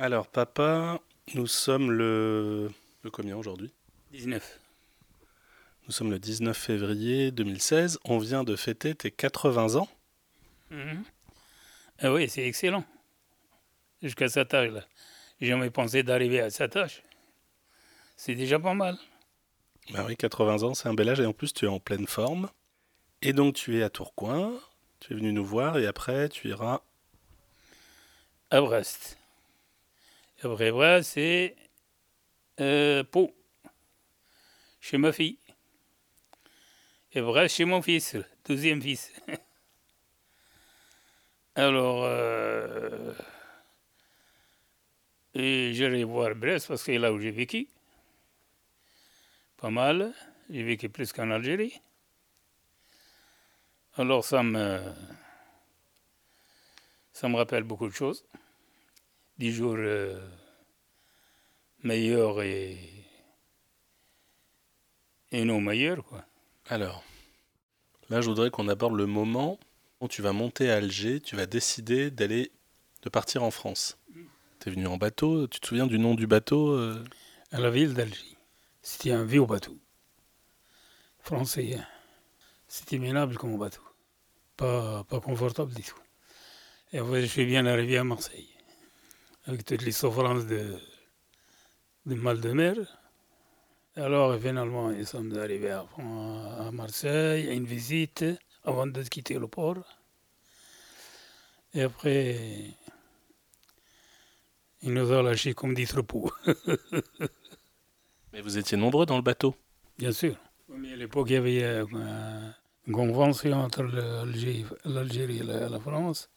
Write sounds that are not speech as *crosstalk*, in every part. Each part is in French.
Alors, papa, nous sommes le. Le combien aujourd'hui? 19. Nous sommes le 19 février 2016. On vient de fêter tes 80 ans. Mhm. Ah oui, c'est excellent. Jusqu'à cet âge-là. J'ai jamais pensé d'arriver à cet âge. C'est déjà pas mal. Bah oui, 80 ans, c'est un bel âge et en plus tu es en pleine forme. Et donc tu es à Tourcoing, tu es venu nous voir et après tu iras. À Brest. Après Brest, c'est euh, Pau, chez ma fille. Et Brest, chez mon fils, deuxième fils. *laughs* Alors, euh, j'irai voir Brest parce que c'est là où j'ai vécu. Pas mal. J'ai vécu plus qu'en Algérie. Alors ça ça me rappelle beaucoup de choses. Des jours euh, meilleurs et, et non meilleurs, quoi. Alors, là je voudrais qu'on aborde le moment où tu vas monter à Alger, tu vas décider d'aller, de partir en France. Tu es venu en bateau, tu te souviens du nom du bateau euh? À la ville d'Alger. C'était un vieux bateau. Français. hein. C'était minable comme bateau. Pas, pas confortable du tout. Et je suis bien arrivé à Marseille. Avec toutes les souffrances de, de mal de mer. Alors, finalement, nous sommes arrivés à, à Marseille, à une visite, avant de quitter le port. Et après, il nous a lâchés comme des troupeaux. *laughs* Mais vous étiez nombreux dans le bateau. Bien sûr. Mais à l'époque, il y avait euh, une convention entre l'Algérie et la France.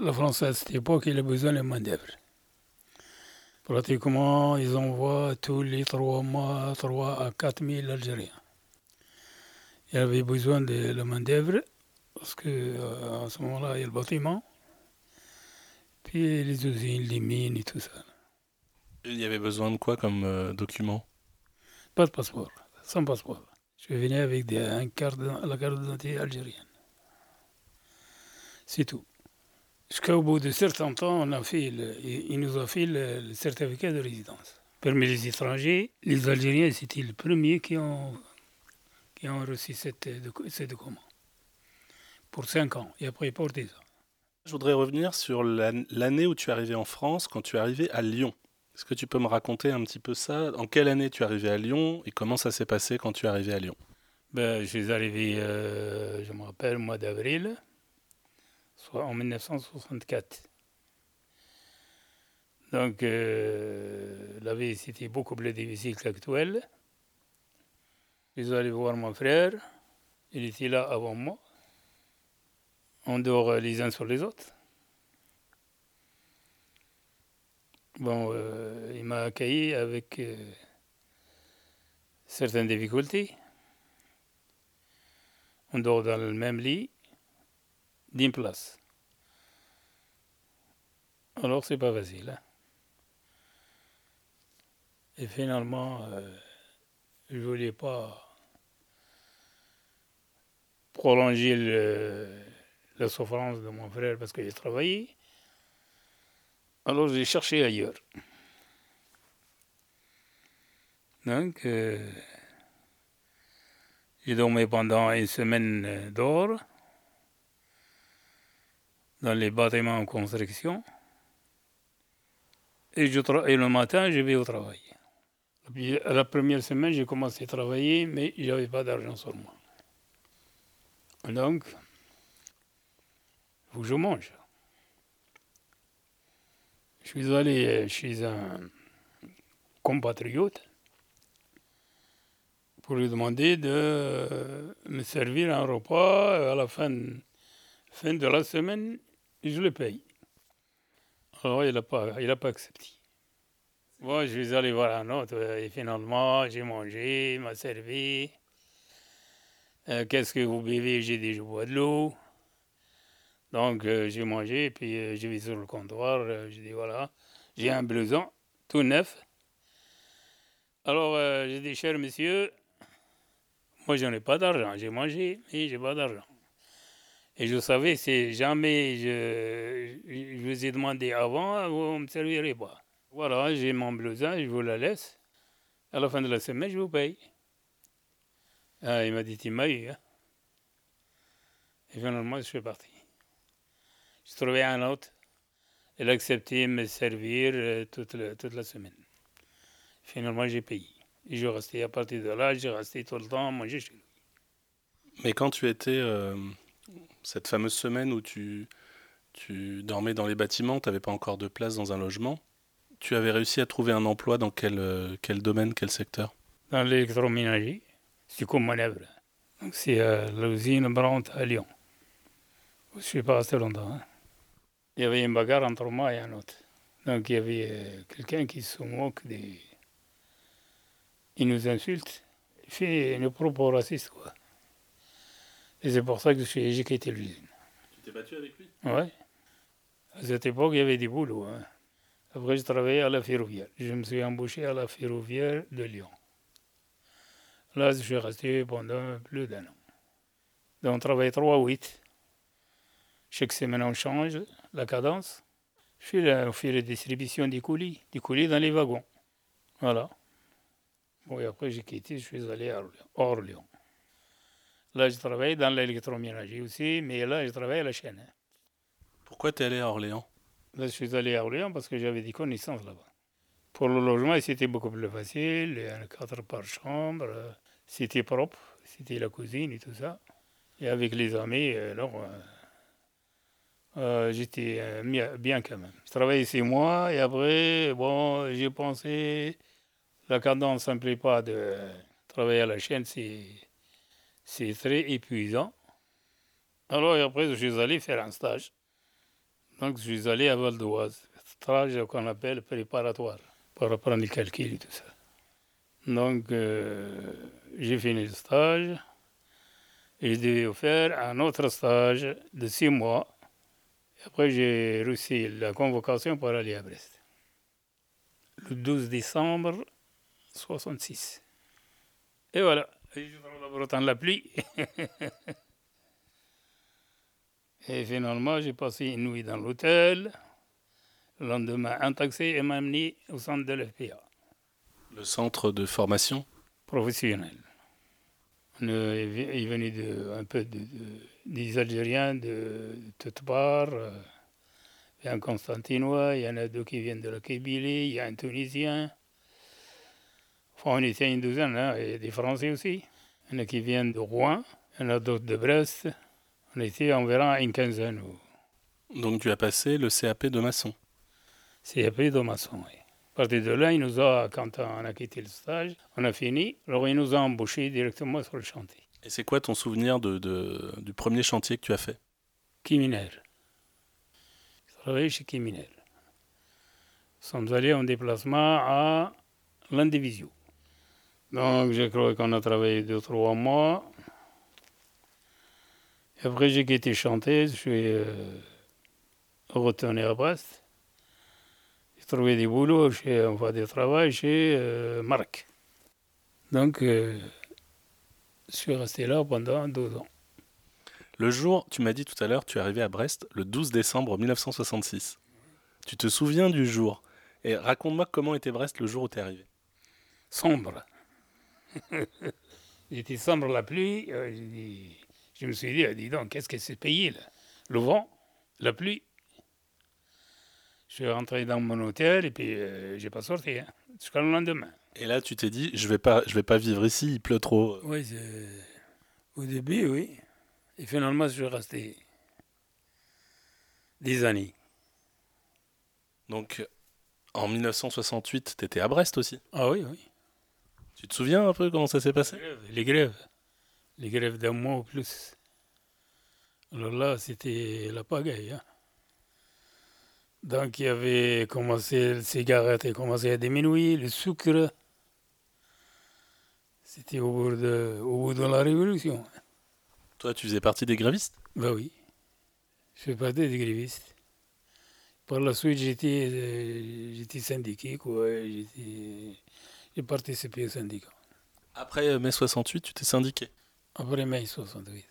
La France, à cette époque, il a besoin de main-d'œuvre. Pratiquement, ils envoient tous les trois mois 3 à 4 000 Algériens. Il avait besoin de la main-d'œuvre parce que euh, à ce moment-là, il y a le bâtiment, puis les usines, les mines et tout ça. Il y avait besoin de quoi comme euh, document? Pas de passeport, sans passeport. Je venais avec des, un carte, d'ident- la carte d'identité algérienne. C'est tout. Jusqu'au bout de certains temps, on a fait le- il nous a fait le, le certificat de résidence. Parmi les étrangers, les Algériens, c'était les premiers qui ont, qui ont reçu cette, docu- ce document. Pour 5 ans, et après pour 10 ans. Je voudrais revenir sur l'an- l'année où tu es arrivé en France, quand tu es arrivé à Lyon. Est-ce que tu peux me raconter un petit peu ça? En quelle année tu es arrivé à Lyon et comment ça s'est passé quand tu es arrivé à Lyon? Ben, je suis arrivé, euh, je me rappelle, au mois d'avril, soit en 1964. Donc, euh, la vie, c'était beaucoup plus difficile qu'actuelle. Je suis allé voir mon frère, il était là avant moi. On dort les uns sur les autres. Bon, euh, il m'a accueilli avec euh, certaines difficultés. On dort dans le même lit, d'une place. Alors, c'est pas facile. hein. Et finalement, euh, je voulais pas prolonger la souffrance de mon frère parce qu'il travaillait. Alors, j'ai cherché ailleurs. Donc, euh, j'ai dormi pendant une semaine dehors, dans les bâtiments en construction. Et, je le matin, je vais au travail. La première semaine, j'ai commencé à travailler, mais je n'avais pas d'argent sur moi. Donc, il faut que je mange. Je suis allé euh, chez un compatriote pour lui demander de euh, me servir un repas à la fin, fin de la semaine, je le paye. Alors il n'a pas, pas accepté. Moi, je suis allé voir un autre et finalement, j'ai mangé, il m'a servi. Euh, Qu'est-ce que vous buvez? J'ai dit, je bois de l'eau. Donc, euh, j'ai mangé, puis euh, je vais sur le comptoir. euh, j'ai dit, voilà, j'ai un blouson tout neuf. Alors, j'ai dit, cher monsieur, moi, je n'ai pas d'argent. J'ai mangé, mais j'ai pas d'argent. Et je savais, c'est jamais, je, je vous ai demandé avant, vous ne me servirez pas. Voilà, j'ai mon blouson, je vous la laisse. À la fin de la semaine, je vous paye. Ah, il m'a dit, tu m'as eu. Hein. Et finalement, je suis parti. J'ai trouvé un autre. Il a accepté de me servir euh, toute, la, toute la semaine. Finalement, j'ai payé. Et je restais à partir de là, j'ai resté tout le temps à manger chez lui. Mais quand tu étais, euh, cette fameuse semaine où tu, dormais dans les bâtiments, tu n'avais pas encore de place dans un logement, tu avais réussi à trouver un emploi dans quel, euh, domaine, quel secteur? Dans l'électroménager, c'est comme manœuvre. C'est euh, l'usine Brandt à Lyon. Je ne suis pas resté longtemps. hein. Il y avait une bagarre entre moi et un autre. Donc il y avait euh, quelqu'un qui se moque des. Il nous insulte. Il fait une propos raciste, quoi. Et c'est pour ça que j'ai quitté l'usine. Tu t'es battu avec lui? Ouais. À cette époque, il y avait des boulots. hein. Après, je travaillais à la ferroviaire. Je me suis embauché à la ferroviaire de Lyon. Là, je suis resté pendant plus d'un an. Donc, on travaillait 3 ou 8. Chaque semaine, on change la cadence. Je fais la, on fait la distribution des colis, des colis dans les wagons. Voilà. Bon, et après, j'ai quitté, je suis allé à Orléans- hors Lyon. Là, je travaille dans l'électroménager aussi, mais là, je travaille à la chaîne. Pourquoi t'es allé à Orléans? Là, je suis allé à Orléans parce que j'avais des connaissances là-bas. Pour le logement, c'était beaucoup plus facile. Un cadre par chambre. euh, C'était propre. C'était la cuisine et tout ça. Et avec les amis, alors, euh, euh, j'étais euh, bien, bien quand même. Je travaillais six mois et après, bon, j'ai pensé, la cadence ne me plaît pas de travailler à la chaîne, c'est, c'est très épuisant. Alors, après, je suis allé faire un stage. Donc, je suis allé à Val d'Oise, stage qu'on appelle préparatoire, pour apprendre le calcul et tout ça. Donc, euh, j'ai fini le stage et je devais faire un autre stage de six mois. Après, j'ai reçu la convocation pour aller à Brest. Le 12 décembre 66. Et voilà. Et je prends la Bretagne la pluie. *laughs* Et finalement, j'ai passé une nuit dans l'hôtel. Le lendemain, un taxi m'a amené au centre de l'FPA, Le centre de formation? Professionnel. On est venu de, un peu de, de- des Algériens de, toutes parts. Il y a un Constantinois, il y en a deux qui viennent de la Kabylie, il y a un Tunisien. Enfin, on était une douzaine, hein, et des Français aussi. Il y en a qui viennent de Rouen, il y en a d'autres de Brest. On était environ une quinzaine. ou- Donc tu as passé le CAP de maçon. Appelé de maçon, oui. À partir de là, il nous a, quand on a quitté le stage, on a fini, alors il nous a embauchés directement sur le chantier. Et c'est quoi ton souvenir de, de- du premier chantier que tu as fait? Kiminaire. Je travaillais chez Kiminaire. Nous sommes allés en déplacement à l'Indivisio. Donc, je crois qu'on a travaillé deux, trois mois. Et après, j'ai quitté chanter, je suis euh, retourné à Brest. J'ai trouvé des boulots chez, enfin, des travail chez euh, Marc. Donc, euh, je suis resté là pendant deux ans. Le jour, tu m'as dit tout à l'heure, tu es arrivé à Brest le 12 décembre 1966. Tu te souviens du jour? Et raconte-moi comment était Brest le jour où tu es arrivé. sombre. *laughs* J'étais sombre la pluie. euh, je me suis dit, ah, dis donc, qu'est-ce que c'est payé là? Le vent, la pluie. Je suis rentré dans mon hôtel et puis euh, j'ai pas sorti hein, jusqu'à le lendemain. Et là, tu t'es dit, je vais pas, je vais pas vivre ici, il pleut trop. Oui, au début, oui. Et finalement, je suis resté des années. Donc, en 1968, tu étais à Brest aussi? Ah oui, oui. Tu te souviens un peu comment ça s'est passé? Les grèves. Les grèves d'un mois ou plus. Alors là, c'était la pagaille. hein. Donc, il y avait commencé, les cigarettes a commencé à diminuer, le sucre. C'était au bout de, au bout de la Révolution. Toi, tu faisais partie des grévistes? Ben oui. Je fais partie des grévistes. Par la suite, j'étais, euh, j'étais syndiqué, quoi. J'étais, j'ai participé au syndicat. Après euh, mai 68, tu t'es syndiqué. Après mai 68.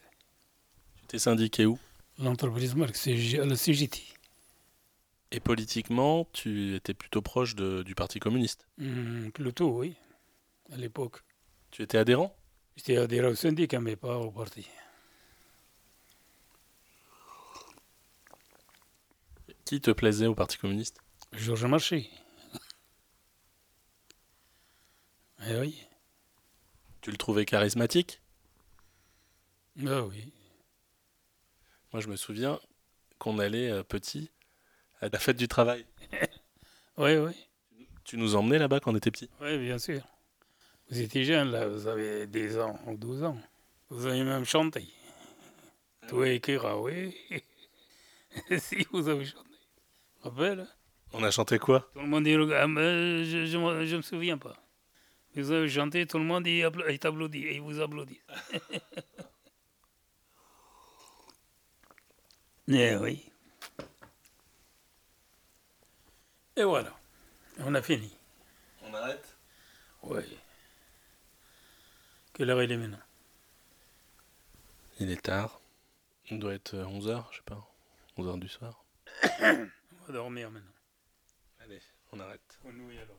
Tu t'es syndiqué où? L'entreprise G- la CGT. Et politiquement, tu étais plutôt proche de- du Parti communiste. Hum, plutôt, oui, à l'époque. Tu étais adhérent? J'étais adhérent au syndicat, mais pas au parti. Qui te plaisait au Parti communiste? Georges Marché. Eh oui, Tu le trouvais charismatique? Ah oui. Moi, je me souviens qu'on allait euh, petit à la fête du travail. *laughs* Oui, oui, Tu nous emmenais là-bas quand on était petit? Oui, bien sûr. Vous étiez jeune, là, vous avez 10 ans ou 12 ans. Vous avez même chanté. Toi et Kira, oui. *laughs* si, vous avez chanté. Hein? On a chanté quoi? Tout le monde dit, mais je, je me souviens pas. Vous avez chanté, tout le monde il, appla- il t'applaudit, il vous applaudit. *laughs* Eh oui. Et voilà, on a fini. On arrête? Oui. Quelle heure il est maintenant? Il est tard. Il doit être 11h, je sais pas. 11h du soir. *coughs* On va dormir maintenant. Allez, on arrête. Nuit alors.